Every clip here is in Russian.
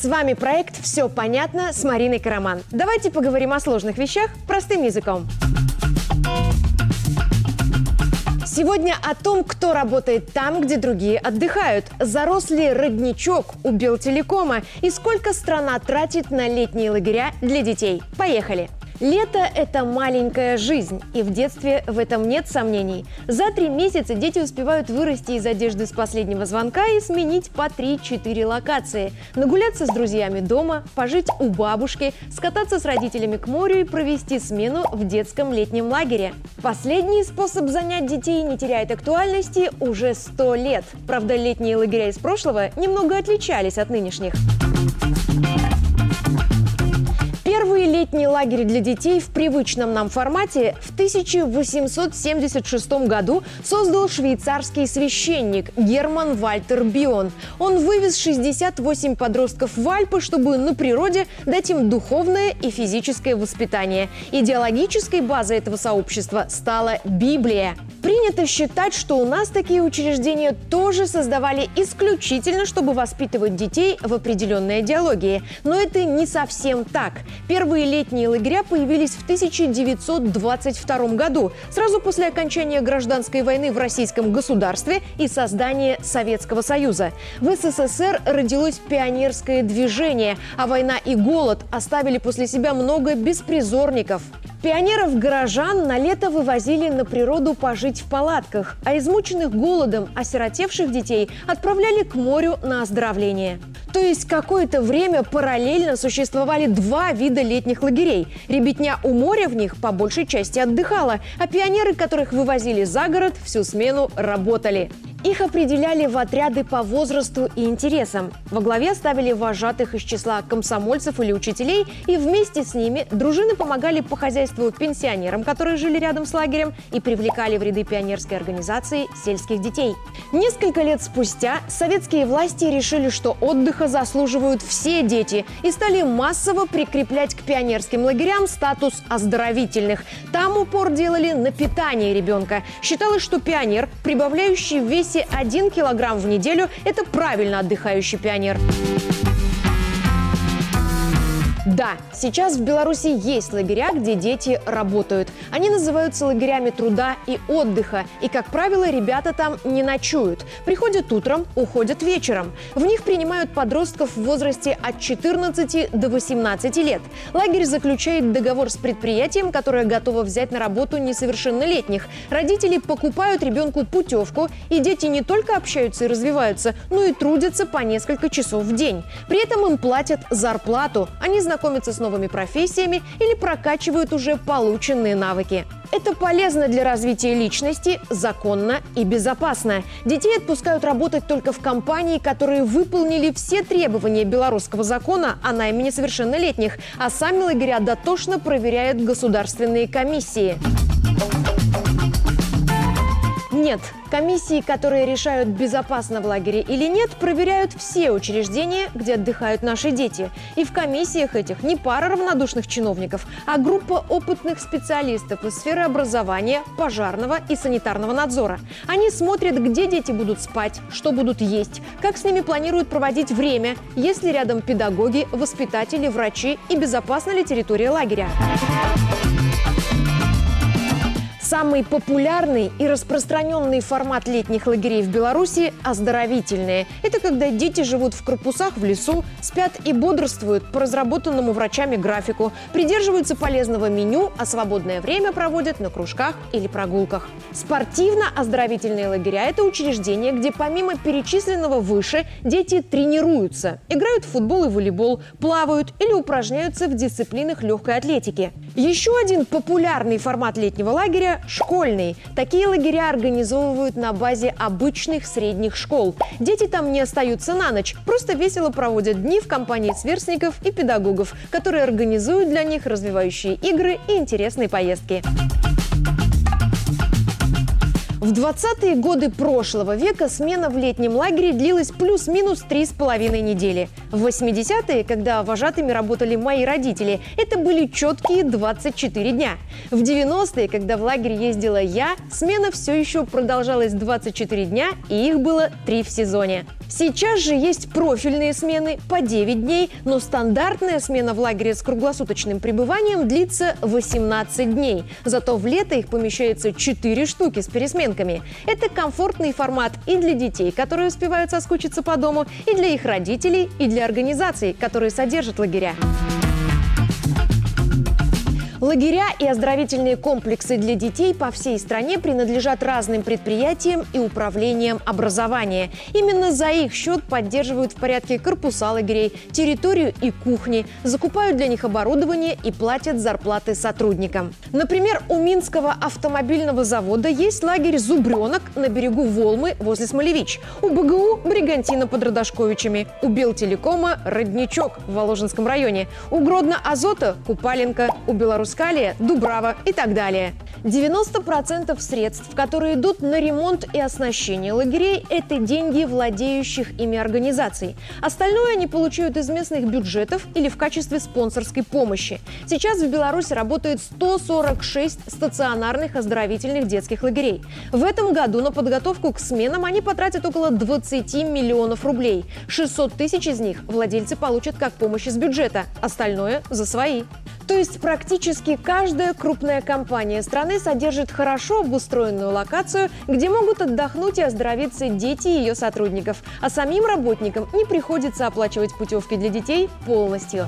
С вами проект «Все понятно» с Мариной Караман. Давайте поговорим о сложных вещах простым языком. Сегодня о том, кто работает там, где другие отдыхают. Зарос ли родничок у Белтелекома и сколько страна тратит на летние лагеря для детей. Поехали! Лето – это маленькая жизнь, и в детстве в этом нет сомнений. За три месяца дети успевают вырасти из одежды с последнего звонка и сменить по 3-4 локации. Нагуляться с друзьями дома, пожить у бабушки, скататься с родителями к морю и провести смену в детском летнем лагере. Последний способ занять детей не теряет актуальности уже 100 лет. Правда, летние лагеря из прошлого немного отличались от нынешних. Летний лагерь для детей в привычном нам формате в 1876 году создал швейцарский священник Герман Вальтер Бион. Он вывез 68 подростков в Альпы, чтобы на природе дать им духовное и физическое воспитание. Идеологической базой этого сообщества стала Библия. Принято считать, что у нас такие учреждения тоже создавали исключительно, чтобы воспитывать детей в определенной идеологии. Но это не совсем так. Первые летние лагеря появились в 1922 году, сразу после окончания гражданской войны в российском государстве и создания Советского Союза. В СССР родилось пионерское движение, а война и голод оставили после себя много беспризорников. Пионеров-горожан на лето вывозили на природу пожить в палатках, а измученных голодом осиротевших детей отправляли к морю на оздоровление. То есть какое-то время параллельно существовали два вида летних лагерей. Ребятня у моря в них по большей части отдыхала, а пионеры, которых вывозили за город, всю смену работали. Их определяли в отряды по возрасту и интересам. Во главе ставили вожатых из числа комсомольцев или учителей, и вместе с ними дружины помогали по хозяйству пенсионерам, которые жили рядом с лагерем, и привлекали в ряды пионерской организации сельских детей. Несколько лет спустя советские власти решили, что отдыха заслуживают все дети, и стали массово прикреплять к пионерским лагерям статус оздоровительных. Там упор делали на питание ребенка. Считалось, что пионер, прибавляющий весь весе 1 килограмм в неделю – это правильно отдыхающий пионер. Да, сейчас в Беларуси есть лагеря, где дети работают. Они называются лагерями труда и отдыха. И, как правило, ребята там не ночуют. Приходят утром, уходят вечером. В них принимают подростков в возрасте от 14 до 18 лет. Лагерь заключает договор с предприятием, которое готово взять на работу несовершеннолетних. Родители покупают ребенку путевку, и дети не только общаются и развиваются, но и трудятся по несколько часов в день. При этом им платят зарплату. Они знакомятся знакомятся с новыми профессиями или прокачивают уже полученные навыки. Это полезно для развития личности, законно и безопасно. Детей отпускают работать только в компании, которые выполнили все требования белорусского закона о найме несовершеннолетних, а сами лагеря дотошно проверяют государственные комиссии. Нет, комиссии, которые решают, безопасно в лагере или нет, проверяют все учреждения, где отдыхают наши дети. И в комиссиях этих не пара равнодушных чиновников, а группа опытных специалистов из сферы образования, пожарного и санитарного надзора. Они смотрят, где дети будут спать, что будут есть, как с ними планируют проводить время, есть ли рядом педагоги, воспитатели, врачи и безопасна ли территория лагеря. Самый популярный и распространенный формат летних лагерей в Беларуси – оздоровительные. Это когда дети живут в корпусах в лесу, спят и бодрствуют по разработанному врачами графику, придерживаются полезного меню, а свободное время проводят на кружках или прогулках. Спортивно-оздоровительные лагеря – это учреждения, где помимо перечисленного выше дети тренируются, играют в футбол и волейбол, плавают или упражняются в дисциплинах легкой атлетики. Еще один популярный формат летнего лагеря школьный. Такие лагеря организовывают на базе обычных средних школ. Дети там не остаются на ночь, просто весело проводят дни в компании сверстников и педагогов, которые организуют для них развивающие игры и интересные поездки. В 20-е годы прошлого века смена в летнем лагере длилась плюс-минус три с половиной недели. В 80-е, когда вожатыми работали мои родители, это были четкие 24 дня. В 90-е, когда в лагерь ездила я, смена все еще продолжалась 24 дня, и их было три в сезоне. Сейчас же есть профильные смены по 9 дней, но стандартная смена в лагере с круглосуточным пребыванием длится 18 дней. Зато в лето их помещается 4 штуки с пересменками. Это комфортный формат и для детей, которые успевают соскучиться по дому, и для их родителей, и для организаций, которые содержат лагеря. Лагеря и оздоровительные комплексы для детей по всей стране принадлежат разным предприятиям и управлениям образования. Именно за их счет поддерживают в порядке корпуса лагерей, территорию и кухни, закупают для них оборудование и платят зарплаты сотрудникам. Например, у Минского автомобильного завода есть лагерь «Зубренок» на берегу Волмы возле Смолевич. У БГУ – Бригантина под Родошковичами. У Белтелекома – Родничок в Воложенском районе. У Гродно-Азота – Купаленко. У Беларусь Рускалия, Дубрава и так далее. 90% средств, которые идут на ремонт и оснащение лагерей, это деньги владеющих ими организаций. Остальное они получают из местных бюджетов или в качестве спонсорской помощи. Сейчас в Беларуси работает 146 стационарных оздоровительных детских лагерей. В этом году на подготовку к сменам они потратят около 20 миллионов рублей. 600 тысяч из них владельцы получат как помощь из бюджета, остальное за свои. То есть практически каждая крупная компания страны содержит хорошо обустроенную локацию, где могут отдохнуть и оздоровиться дети ее сотрудников, а самим работникам не приходится оплачивать путевки для детей полностью.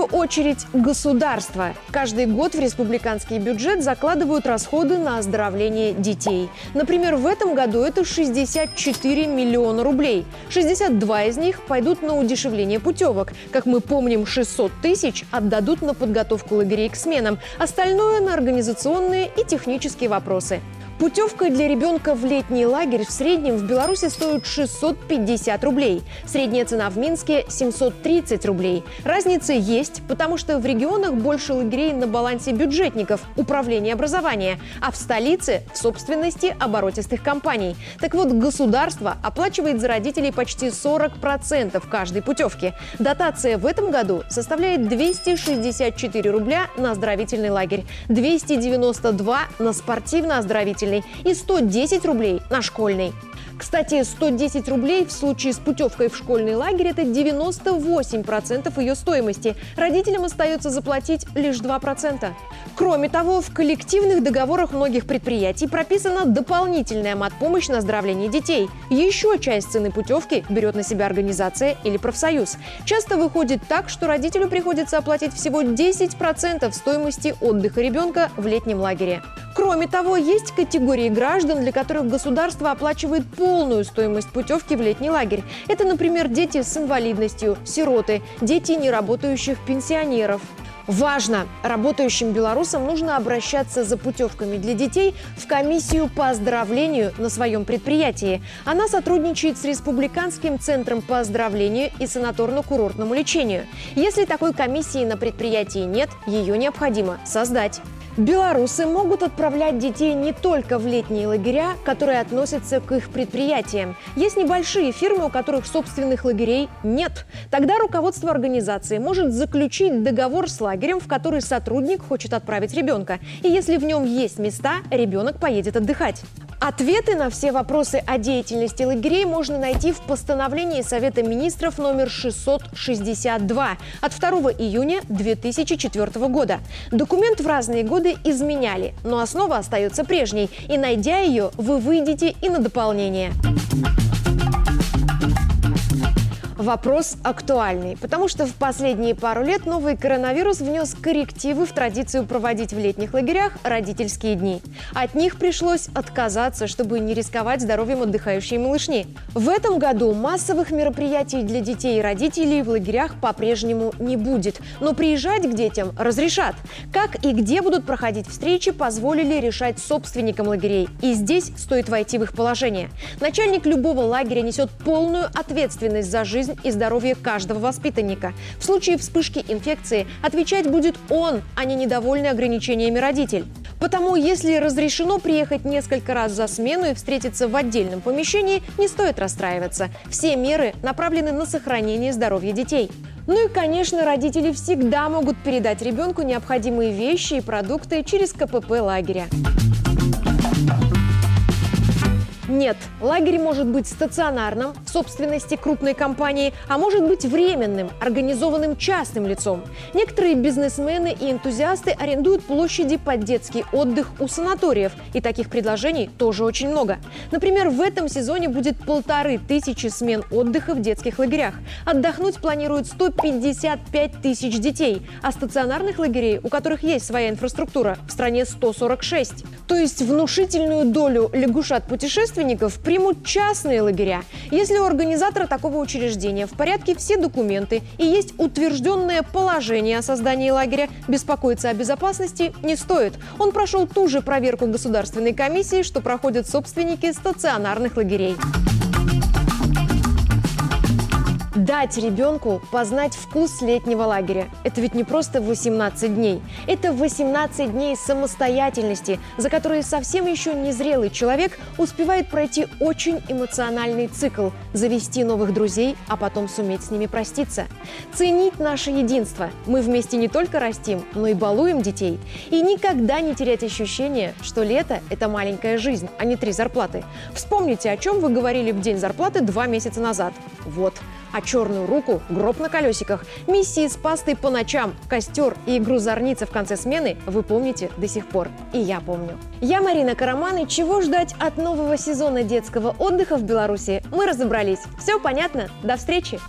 Первую очередь государство. Каждый год в республиканский бюджет закладывают расходы на оздоровление детей. Например, в этом году это 64 миллиона рублей. 62 из них пойдут на удешевление путевок. Как мы помним, 600 тысяч отдадут на подготовку лагерей к сменам. Остальное на организационные и технические вопросы. Путевка для ребенка в летний лагерь в среднем в Беларуси стоит 650 рублей. Средняя цена в Минске – 730 рублей. Разница есть, потому что в регионах больше лагерей на балансе бюджетников, управления образования, а в столице – в собственности оборотистых компаний. Так вот, государство оплачивает за родителей почти 40% каждой путевки. Дотация в этом году составляет 264 рубля на оздоровительный лагерь, 292 на спортивно-оздоровительный профильный и 110 рублей на школьный. Кстати, 110 рублей в случае с путевкой в школьный лагерь – это 98% ее стоимости. Родителям остается заплатить лишь 2%. Кроме того, в коллективных договорах многих предприятий прописана дополнительная матпомощь на оздоровление детей. Еще часть цены путевки берет на себя организация или профсоюз. Часто выходит так, что родителю приходится оплатить всего 10% стоимости отдыха ребенка в летнем лагере. Кроме того, есть категории граждан, для которых государство оплачивает полную стоимость путевки в летний лагерь. Это, например, дети с инвалидностью, сироты, дети неработающих пенсионеров. Важно! Работающим белорусам нужно обращаться за путевками для детей в комиссию по оздоровлению на своем предприятии. Она сотрудничает с Республиканским центром по оздоровлению и санаторно-курортному лечению. Если такой комиссии на предприятии нет, ее необходимо создать. Белорусы могут отправлять детей не только в летние лагеря, которые относятся к их предприятиям. Есть небольшие фирмы, у которых собственных лагерей нет. Тогда руководство организации может заключить договор с лагерем, в который сотрудник хочет отправить ребенка. И если в нем есть места, ребенок поедет отдыхать. Ответы на все вопросы о деятельности лагерей можно найти в постановлении Совета министров номер 662 от 2 июня 2004 года. Документ в разные годы изменяли, но основа остается прежней, и найдя ее, вы выйдете и на дополнение. Вопрос актуальный, потому что в последние пару лет новый коронавирус внес коррективы в традицию проводить в летних лагерях родительские дни. От них пришлось отказаться, чтобы не рисковать здоровьем отдыхающей малышни. В этом году массовых мероприятий для детей и родителей в лагерях по-прежнему не будет, но приезжать к детям разрешат. Как и где будут проходить встречи, позволили решать собственникам лагерей. И здесь стоит войти в их положение. Начальник любого лагеря несет полную ответственность за жизнь жизнь и здоровье каждого воспитанника. В случае вспышки инфекции отвечать будет он, а не недовольный ограничениями родитель. Потому если разрешено приехать несколько раз за смену и встретиться в отдельном помещении, не стоит расстраиваться. Все меры направлены на сохранение здоровья детей. Ну и, конечно, родители всегда могут передать ребенку необходимые вещи и продукты через КПП лагеря. Нет, лагерь может быть стационарным, в собственности крупной компании, а может быть временным, организованным частным лицом. Некоторые бизнесмены и энтузиасты арендуют площади под детский отдых у санаториев, и таких предложений тоже очень много. Например, в этом сезоне будет полторы тысячи смен отдыха в детских лагерях. Отдохнуть планируют 155 тысяч детей, а стационарных лагерей, у которых есть своя инфраструктура, в стране 146. То есть внушительную долю лягушат-путешественников примут частные лагеря. Если у организатора такого учреждения в порядке все документы и есть утвержденное положение о создании лагеря, беспокоиться о безопасности не стоит. Он прошел ту же проверку государственной комиссии, что проходят собственники стационарных лагерей. Дать ребенку познать вкус летнего лагеря. Это ведь не просто 18 дней. Это 18 дней самостоятельности, за которые совсем еще незрелый человек успевает пройти очень эмоциональный цикл, завести новых друзей, а потом суметь с ними проститься. Ценить наше единство. Мы вместе не только растим, но и балуем детей. И никогда не терять ощущение, что лето – это маленькая жизнь, а не три зарплаты. Вспомните, о чем вы говорили в день зарплаты два месяца назад. Вот – а черную руку – гроб на колесиках. Миссии с пастой по ночам, костер и игру зорницы в конце смены вы помните до сих пор. И я помню. Я Марина Караман, и чего ждать от нового сезона детского отдыха в Беларуси, мы разобрались. Все понятно? До встречи!